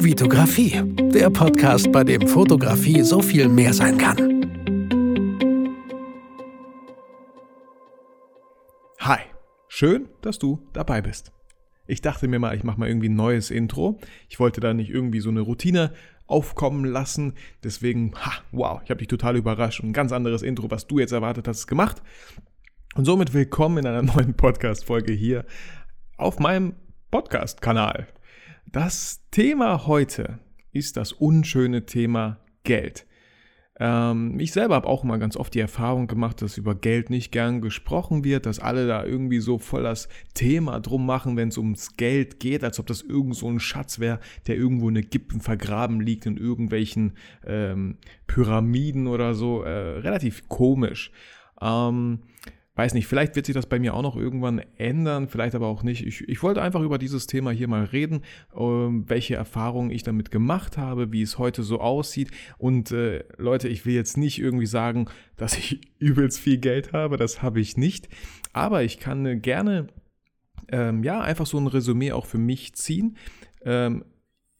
Vitografie, der Podcast, bei dem Fotografie so viel mehr sein kann. Hi, schön, dass du dabei bist. Ich dachte mir mal, ich mache mal irgendwie ein neues Intro. Ich wollte da nicht irgendwie so eine Routine aufkommen lassen. Deswegen, ha, wow, ich habe dich total überrascht. Ein ganz anderes Intro, was du jetzt erwartet hast, gemacht. Und somit willkommen in einer neuen Podcast-Folge hier auf meinem Podcast-Kanal. Das Thema heute ist das unschöne Thema Geld. Ähm, ich selber habe auch immer ganz oft die Erfahrung gemacht, dass über Geld nicht gern gesprochen wird, dass alle da irgendwie so voll das Thema drum machen, wenn es ums Geld geht, als ob das irgend so ein Schatz wäre, der irgendwo in Gippen vergraben liegt in irgendwelchen ähm, Pyramiden oder so. Äh, relativ komisch. Ähm, weiß nicht, vielleicht wird sich das bei mir auch noch irgendwann ändern, vielleicht aber auch nicht. Ich, ich wollte einfach über dieses Thema hier mal reden, äh, welche Erfahrungen ich damit gemacht habe, wie es heute so aussieht. Und äh, Leute, ich will jetzt nicht irgendwie sagen, dass ich übelst viel Geld habe, das habe ich nicht. Aber ich kann äh, gerne, ähm, ja, einfach so ein Resümee auch für mich ziehen. Ähm,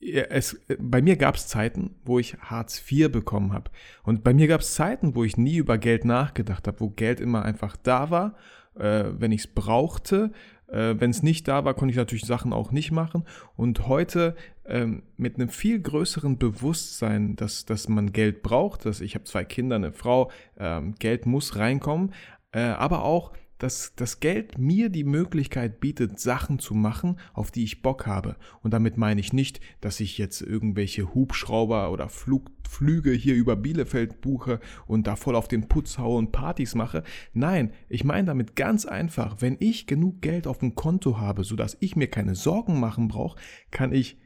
es, bei mir gab es Zeiten, wo ich Hartz IV bekommen habe. Und bei mir gab es Zeiten, wo ich nie über Geld nachgedacht habe, wo Geld immer einfach da war, äh, wenn ich es brauchte. Äh, wenn es nicht da war, konnte ich natürlich Sachen auch nicht machen. Und heute ähm, mit einem viel größeren Bewusstsein, dass, dass man Geld braucht, dass ich habe zwei Kinder, eine Frau, ähm, Geld muss reinkommen, äh, aber auch dass das Geld mir die Möglichkeit bietet, Sachen zu machen, auf die ich Bock habe. Und damit meine ich nicht, dass ich jetzt irgendwelche Hubschrauber oder Flug, Flüge hier über Bielefeld buche und da voll auf den Putz haue und Partys mache. Nein, ich meine damit ganz einfach, wenn ich genug Geld auf dem Konto habe, sodass ich mir keine Sorgen machen brauche, kann ich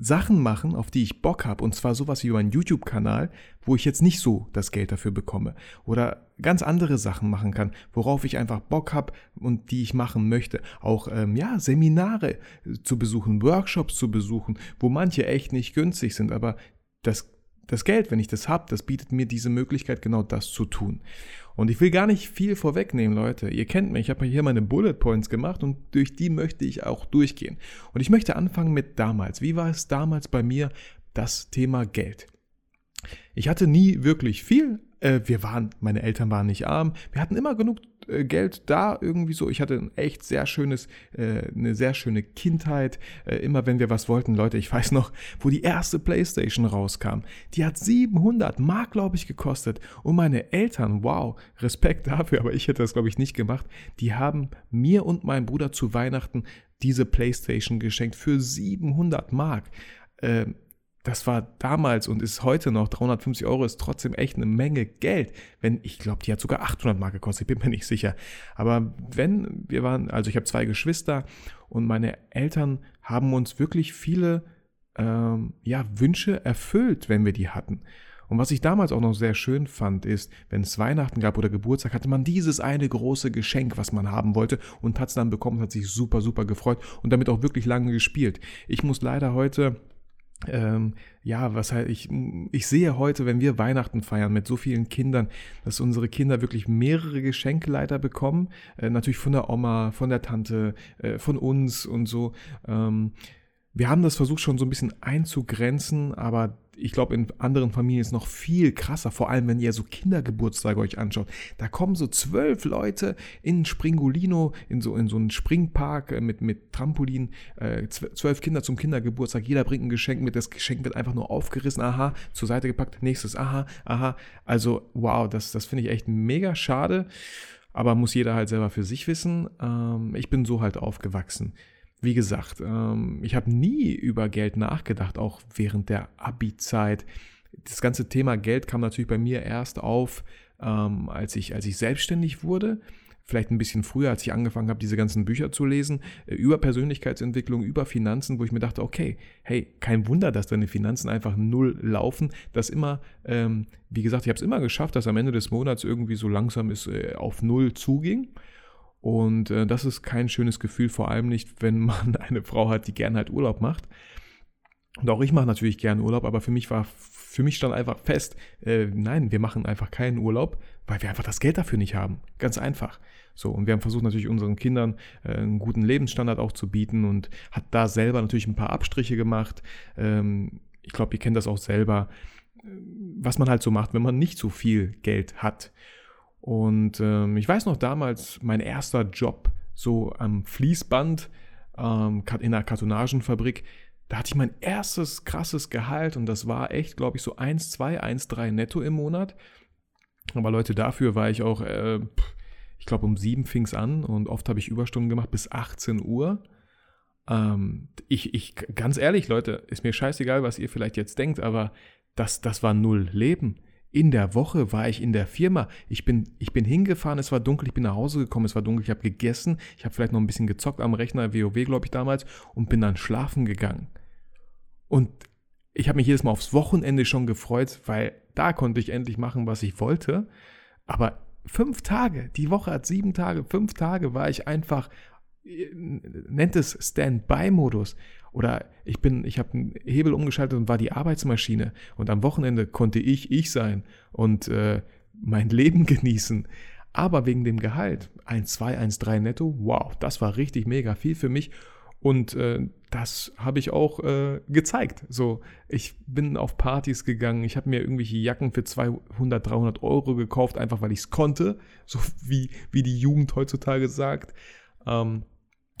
Sachen machen, auf die ich Bock habe, und zwar sowas wie meinen YouTube-Kanal, wo ich jetzt nicht so das Geld dafür bekomme. Oder ganz andere Sachen machen kann, worauf ich einfach Bock habe und die ich machen möchte. Auch ähm, ja, Seminare zu besuchen, Workshops zu besuchen, wo manche echt nicht günstig sind, aber das das Geld, wenn ich das habe, das bietet mir diese Möglichkeit, genau das zu tun. Und ich will gar nicht viel vorwegnehmen, Leute. Ihr kennt mich, ich habe hier meine Bullet Points gemacht und durch die möchte ich auch durchgehen. Und ich möchte anfangen mit damals. Wie war es damals bei mir das Thema Geld? Ich hatte nie wirklich viel, äh, wir waren, meine Eltern waren nicht arm. Wir hatten immer genug äh, Geld da irgendwie so. Ich hatte ein echt sehr schönes, äh, eine sehr schöne Kindheit. Äh, immer wenn wir was wollten, Leute, ich weiß noch, wo die erste Playstation rauskam. Die hat 700 Mark, glaube ich, gekostet. Und meine Eltern, wow, Respekt dafür, aber ich hätte das, glaube ich, nicht gemacht. Die haben mir und meinem Bruder zu Weihnachten diese Playstation geschenkt für 700 Mark. Ähm, das war damals und ist heute noch 350 Euro ist trotzdem echt eine Menge Geld. Wenn ich glaube, die hat sogar 800 Mark gekostet, ich bin mir nicht sicher. Aber wenn wir waren, also ich habe zwei Geschwister und meine Eltern haben uns wirklich viele ähm, ja Wünsche erfüllt, wenn wir die hatten. Und was ich damals auch noch sehr schön fand, ist, wenn es Weihnachten gab oder Geburtstag, hatte man dieses eine große Geschenk, was man haben wollte und hat es dann bekommen, hat sich super, super gefreut und damit auch wirklich lange gespielt. Ich muss leider heute ähm, ja, was halt ich, ich sehe heute, wenn wir Weihnachten feiern mit so vielen Kindern, dass unsere Kinder wirklich mehrere Geschenke leider bekommen. Äh, natürlich von der Oma, von der Tante, äh, von uns und so. Ähm, wir haben das versucht schon so ein bisschen einzugrenzen, aber ich glaube, in anderen Familien ist noch viel krasser, vor allem wenn ihr so Kindergeburtstage euch anschaut. Da kommen so zwölf Leute in Springolino, in so, in so einen Springpark äh, mit, mit Trampolin, äh, zwölf Kinder zum Kindergeburtstag, jeder bringt ein Geschenk mit, das Geschenk wird einfach nur aufgerissen, aha, zur Seite gepackt, nächstes, aha, aha. Also, wow, das, das finde ich echt mega schade, aber muss jeder halt selber für sich wissen. Ähm, ich bin so halt aufgewachsen wie gesagt, ähm, ich habe nie über Geld nachgedacht, auch während der Abi-Zeit. Das ganze Thema Geld kam natürlich bei mir erst auf, ähm, als, ich, als ich selbstständig wurde. Vielleicht ein bisschen früher, als ich angefangen habe, diese ganzen Bücher zu lesen, äh, über Persönlichkeitsentwicklung, über Finanzen, wo ich mir dachte, okay, hey, kein Wunder, dass deine Finanzen einfach null laufen. dass immer, ähm, wie gesagt, ich habe es immer geschafft, dass am Ende des Monats irgendwie so langsam es äh, auf null zuging. Und äh, das ist kein schönes Gefühl, vor allem nicht, wenn man eine Frau hat, die gern halt Urlaub macht. Und auch ich mache natürlich gerne Urlaub, aber für mich war, für mich stand einfach fest, äh, nein, wir machen einfach keinen Urlaub, weil wir einfach das Geld dafür nicht haben. Ganz einfach. So, und wir haben versucht natürlich unseren Kindern äh, einen guten Lebensstandard auch zu bieten und hat da selber natürlich ein paar Abstriche gemacht. Ähm, ich glaube, ihr kennt das auch selber, äh, was man halt so macht, wenn man nicht so viel Geld hat. Und ähm, ich weiß noch damals, mein erster Job so am Fließband ähm, in einer Kartonagenfabrik, da hatte ich mein erstes krasses Gehalt und das war echt, glaube ich, so 1, 2, 1, 3 netto im Monat. Aber Leute, dafür war ich auch, äh, ich glaube, um 7 fing es an und oft habe ich Überstunden gemacht bis 18 Uhr. Ähm, ich, ich, ganz ehrlich, Leute, ist mir scheißegal, was ihr vielleicht jetzt denkt, aber das, das war null Leben. In der Woche war ich in der Firma. Ich bin, ich bin hingefahren, es war dunkel, ich bin nach Hause gekommen, es war dunkel, ich habe gegessen, ich habe vielleicht noch ein bisschen gezockt am Rechner, WoW glaube ich damals, und bin dann schlafen gegangen. Und ich habe mich jedes Mal aufs Wochenende schon gefreut, weil da konnte ich endlich machen, was ich wollte. Aber fünf Tage, die Woche hat sieben Tage, fünf Tage war ich einfach, äh, nennt es Standby-Modus. Oder ich bin, ich habe einen Hebel umgeschaltet und war die Arbeitsmaschine. Und am Wochenende konnte ich ich sein und äh, mein Leben genießen. Aber wegen dem Gehalt, 1, 2, 1, 3 netto, wow, das war richtig mega viel für mich. Und äh, das habe ich auch äh, gezeigt. So, ich bin auf Partys gegangen, ich habe mir irgendwelche Jacken für 200, 300 Euro gekauft, einfach weil ich es konnte, so wie, wie die Jugend heutzutage sagt. Ähm,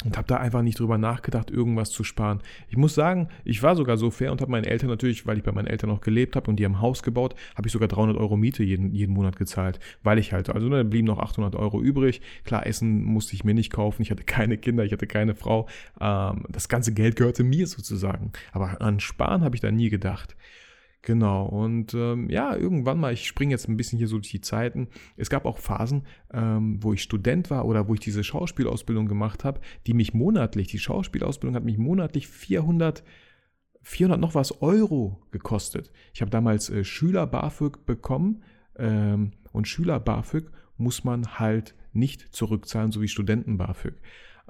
und habe da einfach nicht drüber nachgedacht, irgendwas zu sparen. Ich muss sagen, ich war sogar so fair und habe meinen Eltern natürlich, weil ich bei meinen Eltern noch gelebt habe und die haben Haus gebaut, habe ich sogar 300 Euro Miete jeden, jeden Monat gezahlt, weil ich halt, also ne, blieben noch 800 Euro übrig. Klar, Essen musste ich mir nicht kaufen, ich hatte keine Kinder, ich hatte keine Frau. Ähm, das ganze Geld gehörte mir sozusagen. Aber an Sparen habe ich da nie gedacht. Genau, und ähm, ja, irgendwann mal, ich springe jetzt ein bisschen hier so durch die Zeiten. Es gab auch Phasen, ähm, wo ich Student war oder wo ich diese Schauspielausbildung gemacht habe, die mich monatlich, die Schauspielausbildung hat mich monatlich 400, 400 noch was Euro gekostet. Ich habe damals äh, Schüler BAföG bekommen ähm, und Schüler BAföG muss man halt nicht zurückzahlen, so wie Studenten BAföG.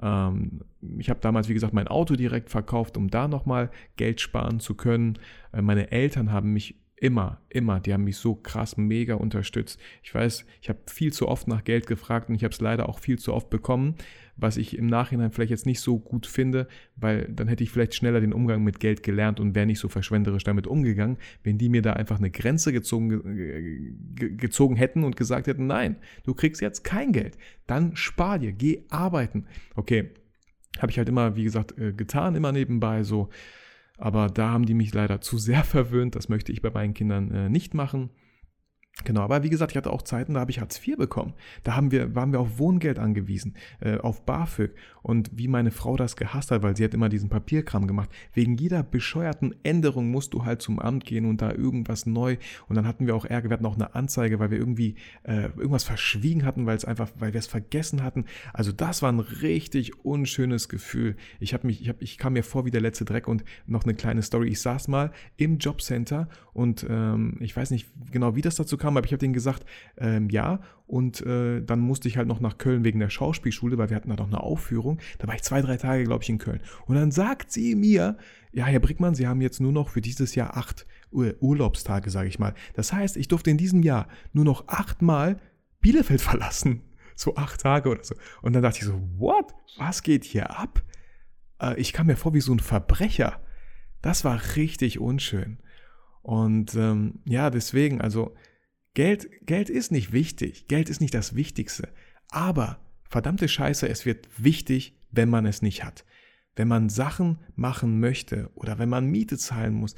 Ähm, ich habe damals, wie gesagt, mein Auto direkt verkauft, um da nochmal Geld sparen zu können. Äh, meine Eltern haben mich immer, immer, die haben mich so krass mega unterstützt. Ich weiß, ich habe viel zu oft nach Geld gefragt und ich habe es leider auch viel zu oft bekommen, was ich im Nachhinein vielleicht jetzt nicht so gut finde, weil dann hätte ich vielleicht schneller den Umgang mit Geld gelernt und wäre nicht so verschwenderisch damit umgegangen, wenn die mir da einfach eine Grenze gezogen, gezogen hätten und gesagt hätten, nein, du kriegst jetzt kein Geld, dann spar dir, geh arbeiten. Okay, habe ich halt immer, wie gesagt, äh, getan, immer nebenbei so. Aber da haben die mich leider zu sehr verwöhnt. Das möchte ich bei meinen Kindern äh, nicht machen. Genau, aber wie gesagt, ich hatte auch Zeiten, da habe ich Hartz IV bekommen. Da haben wir, waren wir auf Wohngeld angewiesen, äh, auf BAföG. Und wie meine Frau das gehasst hat, weil sie hat immer diesen Papierkram gemacht. Wegen jeder bescheuerten Änderung musst du halt zum Amt gehen und da irgendwas neu. Und dann hatten wir auch Ärger, wir hatten auch eine Anzeige, weil wir irgendwie äh, irgendwas verschwiegen hatten, weil es einfach, weil wir es vergessen hatten. Also das war ein richtig unschönes Gefühl. Ich habe mich, ich, hab, ich kam mir vor wie der letzte Dreck und noch eine kleine Story. Ich saß mal im Jobcenter und ähm, ich weiß nicht genau, wie das dazu kam, aber ich habe denen gesagt, ähm, ja. Und äh, dann musste ich halt noch nach Köln wegen der Schauspielschule, weil wir hatten da noch eine Aufführung. Da war ich zwei, drei Tage, glaube ich, in Köln. Und dann sagt sie mir, ja, Herr Brickmann, Sie haben jetzt nur noch für dieses Jahr acht Ur Urlaubstage, sage ich mal. Das heißt, ich durfte in diesem Jahr nur noch achtmal Bielefeld verlassen. So acht Tage oder so. Und dann dachte ich so, what? Was geht hier ab? Äh, ich kam mir vor wie so ein Verbrecher. Das war richtig unschön. Und ähm, ja, deswegen, also Geld, Geld ist nicht wichtig. Geld ist nicht das Wichtigste. Aber verdammte Scheiße, es wird wichtig, wenn man es nicht hat. Wenn man Sachen machen möchte oder wenn man Miete zahlen muss.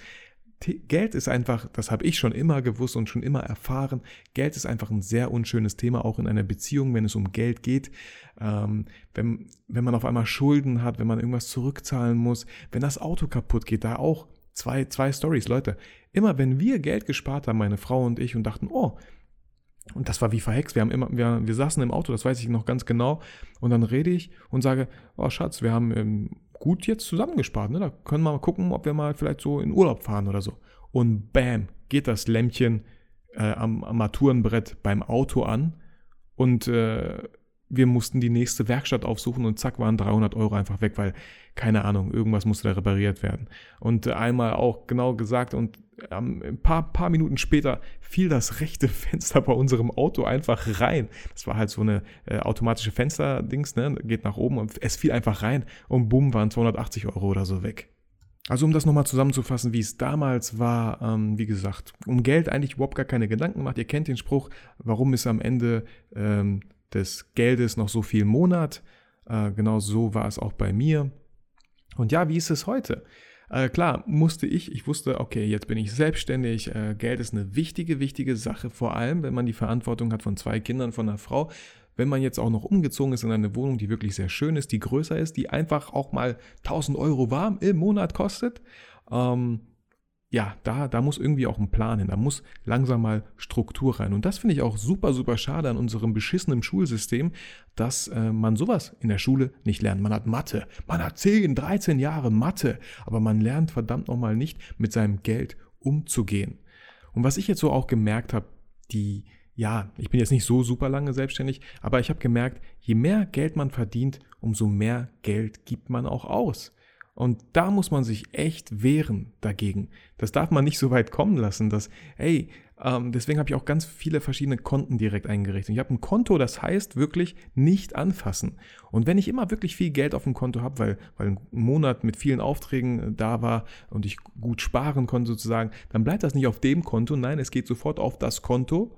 Geld ist einfach, das habe ich schon immer gewusst und schon immer erfahren, Geld ist einfach ein sehr unschönes Thema, auch in einer Beziehung, wenn es um Geld geht. Ähm, wenn, wenn man auf einmal Schulden hat, wenn man irgendwas zurückzahlen muss, wenn das Auto kaputt geht, da auch Zwei, zwei Stories, Leute. Immer wenn wir Geld gespart haben, meine Frau und ich, und dachten, oh, und das war wie verhext. Wir haben immer, wir, wir saßen im Auto, das weiß ich noch ganz genau. Und dann rede ich und sage, oh Schatz, wir haben ähm, gut jetzt zusammengespart. Ne? Da können wir mal gucken, ob wir mal vielleicht so in Urlaub fahren oder so. Und bam, geht das Lämpchen äh, am Armaturenbrett beim Auto an. Und äh, wir mussten die nächste Werkstatt aufsuchen und zack waren 300 Euro einfach weg, weil keine Ahnung, irgendwas musste da repariert werden. Und einmal auch genau gesagt und ein paar, paar Minuten später fiel das rechte Fenster bei unserem Auto einfach rein. Das war halt so eine äh, automatische Fensterdings, ne? geht nach oben und es fiel einfach rein und bumm waren 280 Euro oder so weg. Also um das nochmal zusammenzufassen, wie es damals war, ähm, wie gesagt, um Geld eigentlich überhaupt gar keine Gedanken gemacht. Ihr kennt den Spruch, warum ist am Ende ähm, des Geldes noch so viel Monat? Äh, genau so war es auch bei mir. Und ja, wie ist es heute? Äh, klar, musste ich, ich wusste, okay, jetzt bin ich selbstständig, äh, Geld ist eine wichtige, wichtige Sache, vor allem, wenn man die Verantwortung hat von zwei Kindern, von einer Frau, wenn man jetzt auch noch umgezogen ist in eine Wohnung, die wirklich sehr schön ist, die größer ist, die einfach auch mal 1000 Euro warm im Monat kostet, ähm, ja, da, da muss irgendwie auch ein Plan hin, da muss langsam mal Struktur rein. Und das finde ich auch super, super schade an unserem beschissenen Schulsystem, dass äh, man sowas in der Schule nicht lernt. Man hat Mathe, man hat 10, 13 Jahre Mathe, aber man lernt verdammt nochmal nicht mit seinem Geld umzugehen. Und was ich jetzt so auch gemerkt habe, die, ja, ich bin jetzt nicht so super lange selbstständig, aber ich habe gemerkt, je mehr Geld man verdient, umso mehr Geld gibt man auch aus. Und da muss man sich echt wehren dagegen. Das darf man nicht so weit kommen lassen, dass, hey, ähm, deswegen habe ich auch ganz viele verschiedene Konten direkt eingerichtet. Ich habe ein Konto, das heißt wirklich nicht anfassen. Und wenn ich immer wirklich viel Geld auf dem Konto habe, weil, weil ein Monat mit vielen Aufträgen äh, da war und ich gut sparen konnte sozusagen, dann bleibt das nicht auf dem Konto. Nein, es geht sofort auf das Konto,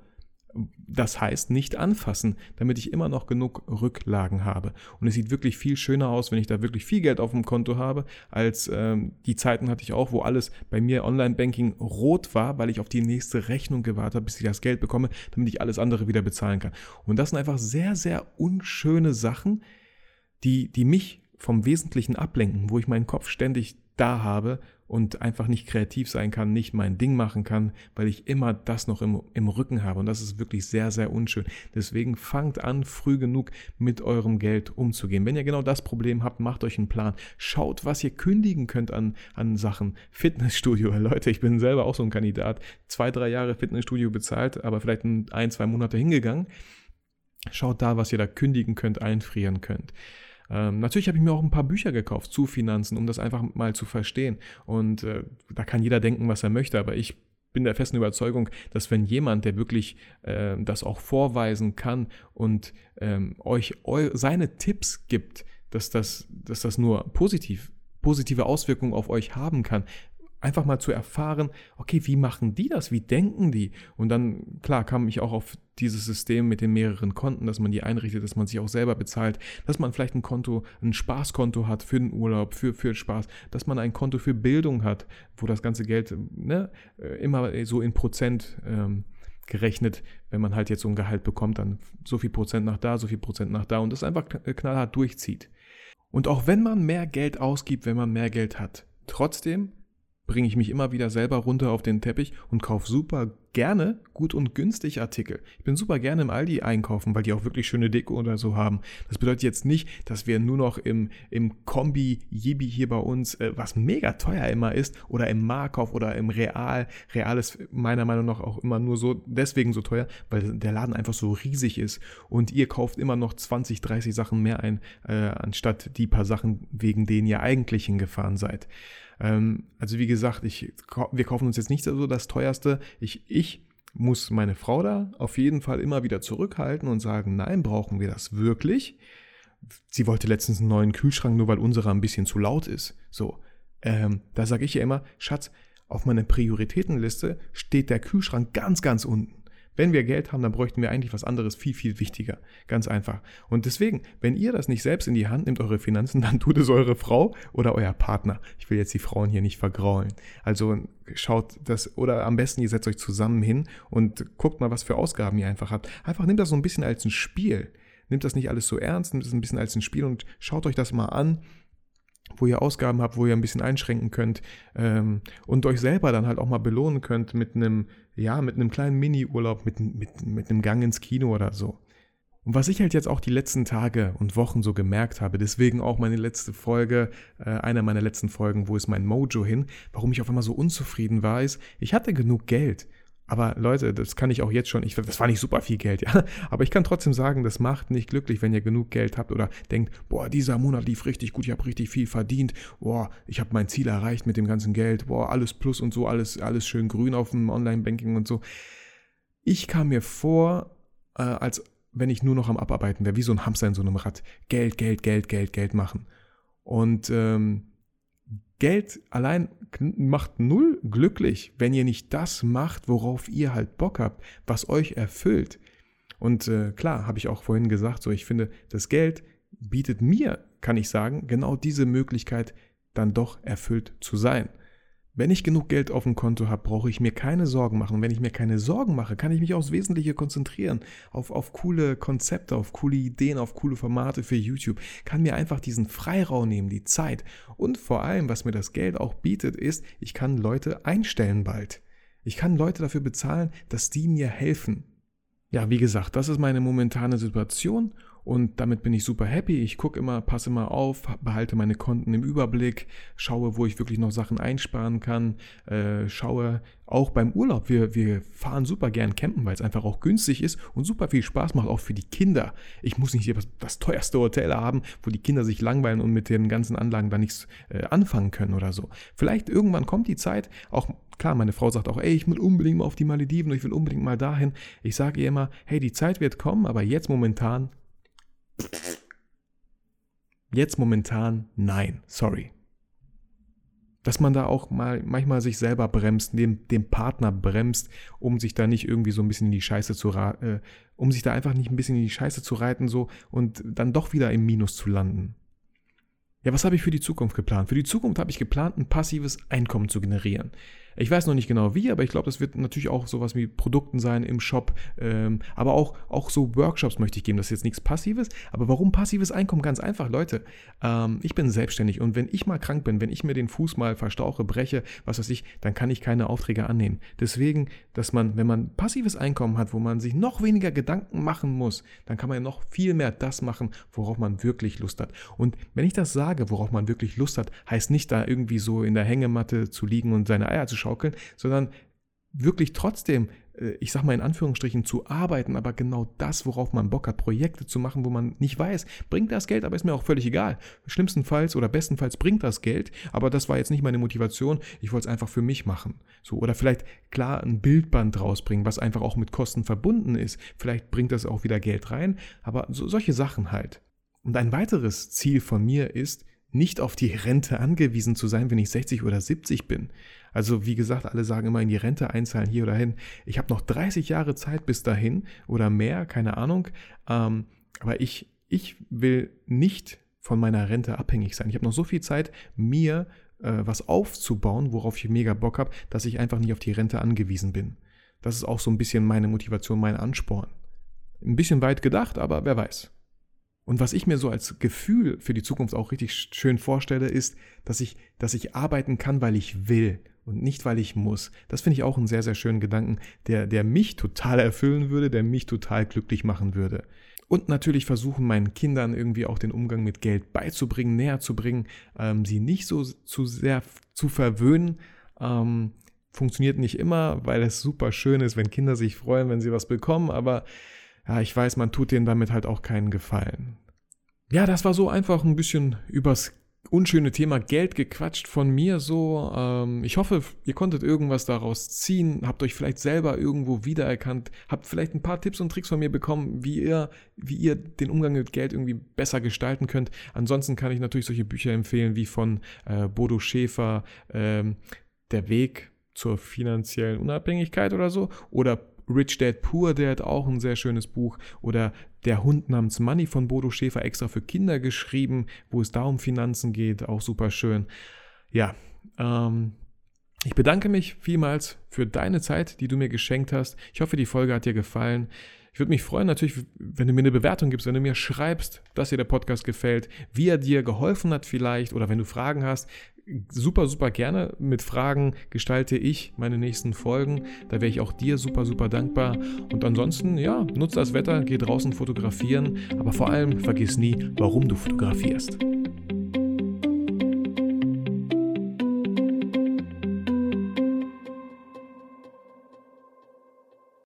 das heißt nicht anfassen, damit ich immer noch genug Rücklagen habe. Und es sieht wirklich viel schöner aus, wenn ich da wirklich viel Geld auf dem Konto habe, als ähm, die Zeiten hatte ich auch, wo alles bei mir Online-Banking rot war, weil ich auf die nächste Rechnung gewartet habe, bis ich das Geld bekomme, damit ich alles andere wieder bezahlen kann. Und das sind einfach sehr, sehr unschöne Sachen, die, die mich vom Wesentlichen ablenken, wo ich meinen Kopf ständig da habe und einfach nicht kreativ sein kann, nicht mein Ding machen kann, weil ich immer das noch im, im Rücken habe. Und das ist wirklich sehr, sehr unschön. Deswegen fangt an, früh genug mit eurem Geld umzugehen. Wenn ihr genau das Problem habt, macht euch einen Plan. Schaut, was ihr kündigen könnt an, an Sachen. Fitnessstudio, Leute, ich bin selber auch so ein Kandidat. Zwei, drei Jahre Fitnessstudio bezahlt, aber vielleicht ein, ein zwei Monate hingegangen. Schaut da, was ihr da kündigen könnt, einfrieren könnt. Ähm, natürlich habe ich mir auch ein paar Bücher gekauft zu Finanzen, um das einfach mal zu verstehen. Und äh, da kann jeder denken, was er möchte, aber ich bin der festen Überzeugung, dass wenn jemand, der wirklich äh, das auch vorweisen kann und ähm, euch eu seine Tipps gibt, dass das, dass das nur positiv, positive Auswirkungen auf euch haben kann, einfach mal zu erfahren, okay, wie machen die das? Wie denken die? Und dann, klar, kam ich auch auf dieses System mit den mehreren Konten, dass man die einrichtet, dass man sich auch selber bezahlt, dass man vielleicht ein Konto, ein Spaßkonto hat für den Urlaub, für, für Spaß, dass man ein Konto für Bildung hat, wo das ganze Geld ne, immer so in Prozent ähm, gerechnet, wenn man halt jetzt so ein Gehalt bekommt, dann so viel Prozent nach da, so viel Prozent nach da und das einfach knallhart durchzieht. Und auch wenn man mehr Geld ausgibt, wenn man mehr Geld hat, trotzdem bringe ich mich immer wieder selber runter auf den Teppich und kaufe super gerne gut und günstig Artikel. Ich bin super gerne im Aldi einkaufen, weil die auch wirklich schöne Deko oder so haben. Das bedeutet jetzt nicht, dass wir nur noch im, im Kombi Yibi hier bei uns, äh, was mega teuer immer ist, oder im Markauf oder im Real. Real ist meiner Meinung nach auch immer nur so deswegen so teuer, weil der Laden einfach so riesig ist und ihr kauft immer noch 20, 30 Sachen mehr ein, äh, anstatt die paar Sachen, wegen denen ihr eigentlich hingefahren seid. Ähm, also wie gesagt, ich, wir kaufen uns jetzt nicht so das teuerste. Ich, ich muss meine Frau da auf jeden Fall immer wieder zurückhalten und sagen, nein, brauchen wir das wirklich? Sie wollte letztens einen neuen Kühlschrank, nur weil unserer ein bisschen zu laut ist. So, ähm, da sage ich ja immer, Schatz, auf meiner Prioritätenliste steht der Kühlschrank ganz, ganz unten. Wenn wir Geld haben, dann bräuchten wir eigentlich was anderes viel, viel wichtiger. Ganz einfach. Und deswegen, wenn ihr das nicht selbst in die Hand nimmt, eure Finanzen, dann tut es eure Frau oder euer Partner. Ich will jetzt die Frauen hier nicht vergraulen. Also schaut das, oder am besten ihr setzt euch zusammen hin und guckt mal, was für Ausgaben ihr einfach habt. Einfach nehmt das so ein bisschen als ein Spiel. Nehmt das nicht alles so ernst, nehmt das ein bisschen als ein Spiel und schaut euch das mal an wo ihr Ausgaben habt, wo ihr ein bisschen einschränken könnt ähm, und euch selber dann halt auch mal belohnen könnt mit einem, ja, mit einem kleinen Mini-Urlaub, mit, mit, mit einem Gang ins Kino oder so. Und was ich halt jetzt auch die letzten Tage und Wochen so gemerkt habe, deswegen auch meine letzte Folge, äh, einer meiner letzten Folgen, wo ist mein Mojo hin, warum ich auf einmal so unzufrieden war, ist, ich hatte genug Geld Aber Leute, das kann ich auch jetzt schon, ich, das war nicht super viel Geld, ja. Aber ich kann trotzdem sagen, das macht nicht glücklich, wenn ihr genug Geld habt oder denkt, boah, dieser Monat lief richtig gut, ich habe richtig viel verdient, boah, ich habe mein Ziel erreicht mit dem ganzen Geld, boah, alles plus und so, alles, alles schön grün auf dem Online-Banking und so. Ich kam mir vor, äh, als wenn ich nur noch am Abarbeiten wäre, wie so ein Hamster in so einem Rad. Geld, Geld, Geld, Geld, Geld machen. Und ähm, Geld allein macht null glücklich, wenn ihr nicht das macht, worauf ihr halt Bock habt, was euch erfüllt. Und äh, klar, habe ich auch vorhin gesagt, so ich finde, das Geld bietet mir, kann ich sagen, genau diese Möglichkeit, dann doch erfüllt zu sein. Wenn ich genug Geld auf dem Konto habe, brauche ich mir keine Sorgen machen. Wenn ich mir keine Sorgen mache, kann ich mich aufs Wesentliche konzentrieren. Auf, auf coole Konzepte, auf coole Ideen, auf coole Formate für YouTube. Kann mir einfach diesen Freiraum nehmen, die Zeit. Und vor allem, was mir das Geld auch bietet, ist, ich kann Leute einstellen bald. Ich kann Leute dafür bezahlen, dass die mir helfen. Ja, wie gesagt, das ist meine momentane Situation und damit bin ich super happy. Ich gucke immer, passe immer auf, behalte meine Konten im Überblick, schaue, wo ich wirklich noch Sachen einsparen kann, äh, schaue auch beim Urlaub. Wir, wir fahren super gern campen, weil es einfach auch günstig ist und super viel Spaß macht, auch für die Kinder. Ich muss nicht das, das teuerste Hotel haben, wo die Kinder sich langweilen und mit den ganzen Anlagen da nichts äh, anfangen können oder so. Vielleicht irgendwann kommt die Zeit, auch klar, meine Frau sagt auch, ey, ich will unbedingt mal auf die Malediven ich will unbedingt mal dahin. Ich sage ihr immer, hey, die Zeit wird kommen, aber jetzt momentan Jetzt momentan nein, sorry. Dass man da auch mal manchmal sich selber bremst, den, den Partner bremst, um sich da nicht irgendwie so ein bisschen in die Scheiße zu äh, um sich da einfach nicht ein bisschen in die Scheiße zu reiten so und dann doch wieder im Minus zu landen. Ja, was habe ich für die Zukunft geplant? Für die Zukunft habe ich geplant, ein passives Einkommen zu generieren. Ich weiß noch nicht genau wie, aber ich glaube, das wird natürlich auch sowas wie Produkten sein im Shop. Ähm, aber auch, auch so Workshops möchte ich geben. Das ist jetzt nichts Passives. Aber warum passives Einkommen? Ganz einfach, Leute. Ähm, ich bin selbstständig und wenn ich mal krank bin, wenn ich mir den Fuß mal verstauche, breche, was weiß ich, dann kann ich keine Aufträge annehmen. Deswegen, dass man, wenn man passives Einkommen hat, wo man sich noch weniger Gedanken machen muss, dann kann man ja noch viel mehr das machen, worauf man wirklich Lust hat. Und wenn ich das sage, worauf man wirklich Lust hat, heißt nicht da irgendwie so in der Hängematte zu liegen und seine Eier zu hochschaukeln, sondern wirklich trotzdem, äh, ich sag mal in Anführungsstrichen, zu arbeiten, aber genau das, worauf man Bock hat, Projekte zu machen, wo man nicht weiß, bringt das Geld, aber ist mir auch völlig egal. Schlimmstenfalls oder bestenfalls bringt das Geld, aber das war jetzt nicht meine Motivation, ich wollte es einfach für mich machen. So, oder vielleicht klar ein Bildband rausbringen, was einfach auch mit Kosten verbunden ist. Vielleicht bringt das auch wieder Geld rein, aber so, solche Sachen halt. Und ein weiteres Ziel von mir ist, nicht auf die Rente angewiesen zu sein, wenn ich 60 oder 70 bin. Also wie gesagt, alle sagen immer in die Rente einzahlen hier oder hin. Ich habe noch 30 Jahre Zeit bis dahin oder mehr, keine Ahnung. Ähm, aber ich, ich will nicht von meiner Rente abhängig sein. Ich habe noch so viel Zeit, mir äh, was aufzubauen, worauf ich mega Bock habe, dass ich einfach nicht auf die Rente angewiesen bin. Das ist auch so ein bisschen meine Motivation, mein Ansporn. Ein bisschen weit gedacht, aber wer weiß. Und was ich mir so als Gefühl für die Zukunft auch richtig schön vorstelle, ist, dass ich, dass ich arbeiten kann, weil ich will und nicht, weil ich muss. Das finde ich auch einen sehr, sehr schönen Gedanken, der, der mich total erfüllen würde, der mich total glücklich machen würde. Und natürlich versuchen meinen Kindern irgendwie auch den Umgang mit Geld beizubringen, näher zu bringen, ähm, sie nicht so zu sehr zu verwöhnen. Ähm, funktioniert nicht immer, weil es super schön ist, wenn Kinder sich freuen, wenn sie was bekommen, aber ja, ich weiß, man tut denen damit halt auch keinen Gefallen. Ja, das war so einfach ein bisschen übers unschöne Thema Geld gequatscht von mir so. Ähm, ich hoffe, ihr konntet irgendwas daraus ziehen, habt euch vielleicht selber irgendwo wiedererkannt, habt vielleicht ein paar Tipps und Tricks von mir bekommen, wie ihr, wie ihr den Umgang mit Geld irgendwie besser gestalten könnt. Ansonsten kann ich natürlich solche Bücher empfehlen wie von äh, Bodo Schäfer, ähm, Der Weg zur finanziellen Unabhängigkeit oder so, oder Rich Dad Poor Dad, auch ein sehr schönes Buch. Oder Der Hund namens Money von Bodo Schäfer, extra für Kinder geschrieben, wo es da um Finanzen geht, auch super schön. Ja, ähm, ich bedanke mich vielmals für deine Zeit, die du mir geschenkt hast. Ich hoffe, die Folge hat dir gefallen. Ich würde mich freuen natürlich, wenn du mir eine Bewertung gibst, wenn du mir schreibst, dass dir der Podcast gefällt, wie er dir geholfen hat vielleicht oder wenn du Fragen hast super, super gerne. Mit Fragen gestalte ich meine nächsten Folgen. Da wäre ich auch dir super, super dankbar. Und ansonsten, ja, nutze das Wetter, geh draußen fotografieren, aber vor allem vergiss nie, warum du fotografierst.